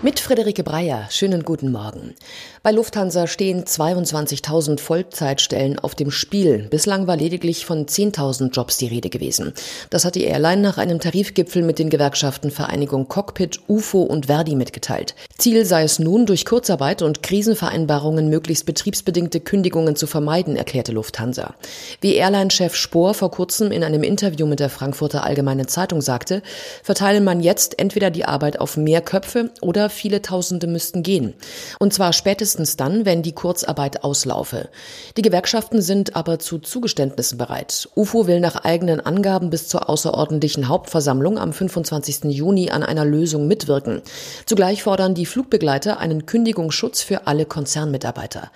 Mit Friederike Breyer, schönen guten Morgen. Bei Lufthansa stehen 22.000 Vollzeitstellen auf dem Spiel. Bislang war lediglich von 10.000 Jobs die Rede gewesen. Das hat die Airline nach einem Tarifgipfel mit den Gewerkschaften Vereinigung Cockpit, UFO und Verdi mitgeteilt. Ziel sei es nun, durch Kurzarbeit und Krisenvereinbarungen möglichst betriebsbedingte Kündigungen zu vermeiden, erklärte Lufthansa. Wie Airline-Chef Spohr vor kurzem in einem Interview mit der Frankfurter Allgemeinen Zeitung sagte, verteile man jetzt entweder die Arbeit auf mehr Köpfe oder viele Tausende müssten gehen. Und zwar spätestens dann, wenn die Kurzarbeit auslaufe. Die Gewerkschaften sind aber zu Zugeständnissen bereit. UFO will nach eigenen Angaben bis zur außerordentlichen Hauptversammlung am 25. Juni an einer Lösung mitwirken. Zugleich fordern die Flugbegleiter einen Kündigungsschutz für alle Konzernmitarbeiter.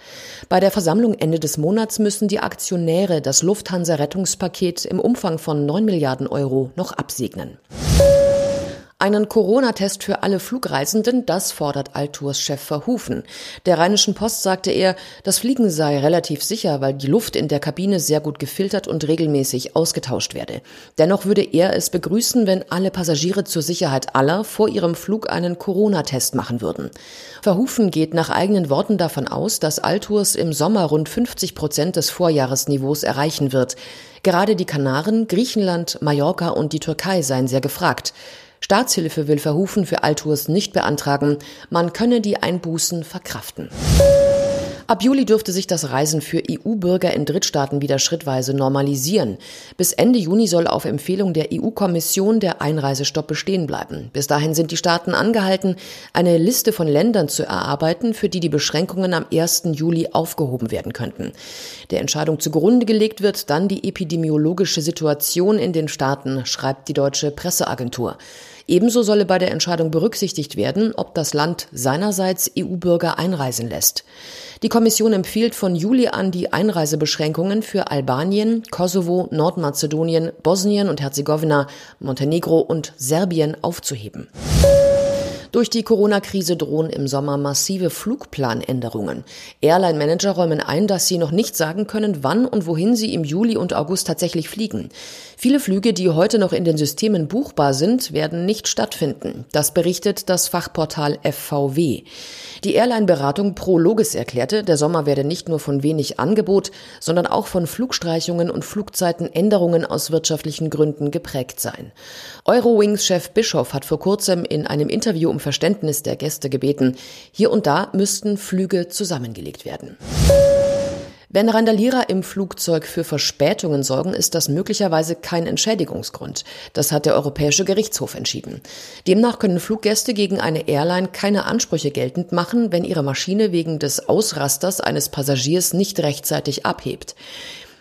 Bei der Versammlung Ende des Monats müssen die Aktionäre das Lufthansa-Rettungspaket im Umfang von 9 Milliarden Euro noch absegnen. Einen Corona-Test für alle Flugreisenden, das fordert Altours Chef Verhufen. Der Rheinischen Post sagte er, das Fliegen sei relativ sicher, weil die Luft in der Kabine sehr gut gefiltert und regelmäßig ausgetauscht werde. Dennoch würde er es begrüßen, wenn alle Passagiere zur Sicherheit aller vor ihrem Flug einen Corona-Test machen würden. Verhufen geht nach eigenen Worten davon aus, dass Altours im Sommer rund 50 Prozent des Vorjahresniveaus erreichen wird. Gerade die Kanaren, Griechenland, Mallorca und die Türkei seien sehr gefragt. Staatshilfe will Verhufen für Altours nicht beantragen. Man könne die Einbußen verkraften. Ab Juli dürfte sich das Reisen für EU-Bürger in Drittstaaten wieder schrittweise normalisieren. Bis Ende Juni soll auf Empfehlung der EU-Kommission der Einreisestopp bestehen bleiben. Bis dahin sind die Staaten angehalten, eine Liste von Ländern zu erarbeiten, für die die Beschränkungen am 1. Juli aufgehoben werden könnten. Der Entscheidung zugrunde gelegt wird dann die epidemiologische Situation in den Staaten, schreibt die deutsche Presseagentur. Ebenso solle bei der Entscheidung berücksichtigt werden, ob das Land seinerseits EU-Bürger einreisen lässt. Die Kommission empfiehlt von Juli an die Einreisebeschränkungen für Albanien, Kosovo, Nordmazedonien, Bosnien und Herzegowina, Montenegro und Serbien aufzuheben. Durch die Corona-Krise drohen im Sommer massive Flugplanänderungen. Airline-Manager räumen ein, dass sie noch nicht sagen können, wann und wohin sie im Juli und August tatsächlich fliegen. Viele Flüge, die heute noch in den Systemen buchbar sind, werden nicht stattfinden. Das berichtet das Fachportal FVW. Die Airline-Beratung ProLogis erklärte, der Sommer werde nicht nur von wenig Angebot, sondern auch von Flugstreichungen und Flugzeitenänderungen aus wirtschaftlichen Gründen geprägt sein. Eurowings-Chef Bischof hat vor kurzem in einem Interview um Verständnis der Gäste gebeten. Hier und da müssten Flüge zusammengelegt werden. Wenn Randalierer im Flugzeug für Verspätungen sorgen, ist das möglicherweise kein Entschädigungsgrund. Das hat der Europäische Gerichtshof entschieden. Demnach können Fluggäste gegen eine Airline keine Ansprüche geltend machen, wenn ihre Maschine wegen des Ausrasters eines Passagiers nicht rechtzeitig abhebt.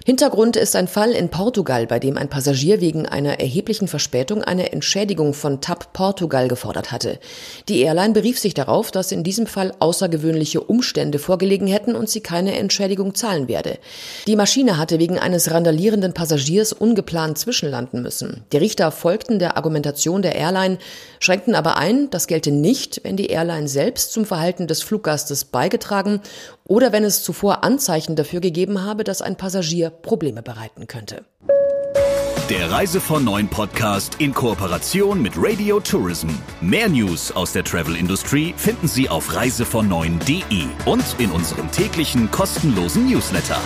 Hintergrund ist ein Fall in Portugal, bei dem ein Passagier wegen einer erheblichen Verspätung eine Entschädigung von TAP Portugal gefordert hatte. Die Airline berief sich darauf, dass in diesem Fall außergewöhnliche Umstände vorgelegen hätten und sie keine Entschädigung zahlen werde. Die Maschine hatte wegen eines randalierenden Passagiers ungeplant zwischenlanden müssen. Die Richter folgten der Argumentation der Airline, schränkten aber ein, das gelte nicht, wenn die Airline selbst zum Verhalten des Fluggastes beigetragen oder wenn es zuvor Anzeichen dafür gegeben habe, dass ein Passagier Probleme bereiten könnte. Der Reise von Neuen Podcast in Kooperation mit Radio Tourism. Mehr News aus der Travel Industry finden Sie auf reisevon und in unserem täglichen kostenlosen Newsletter.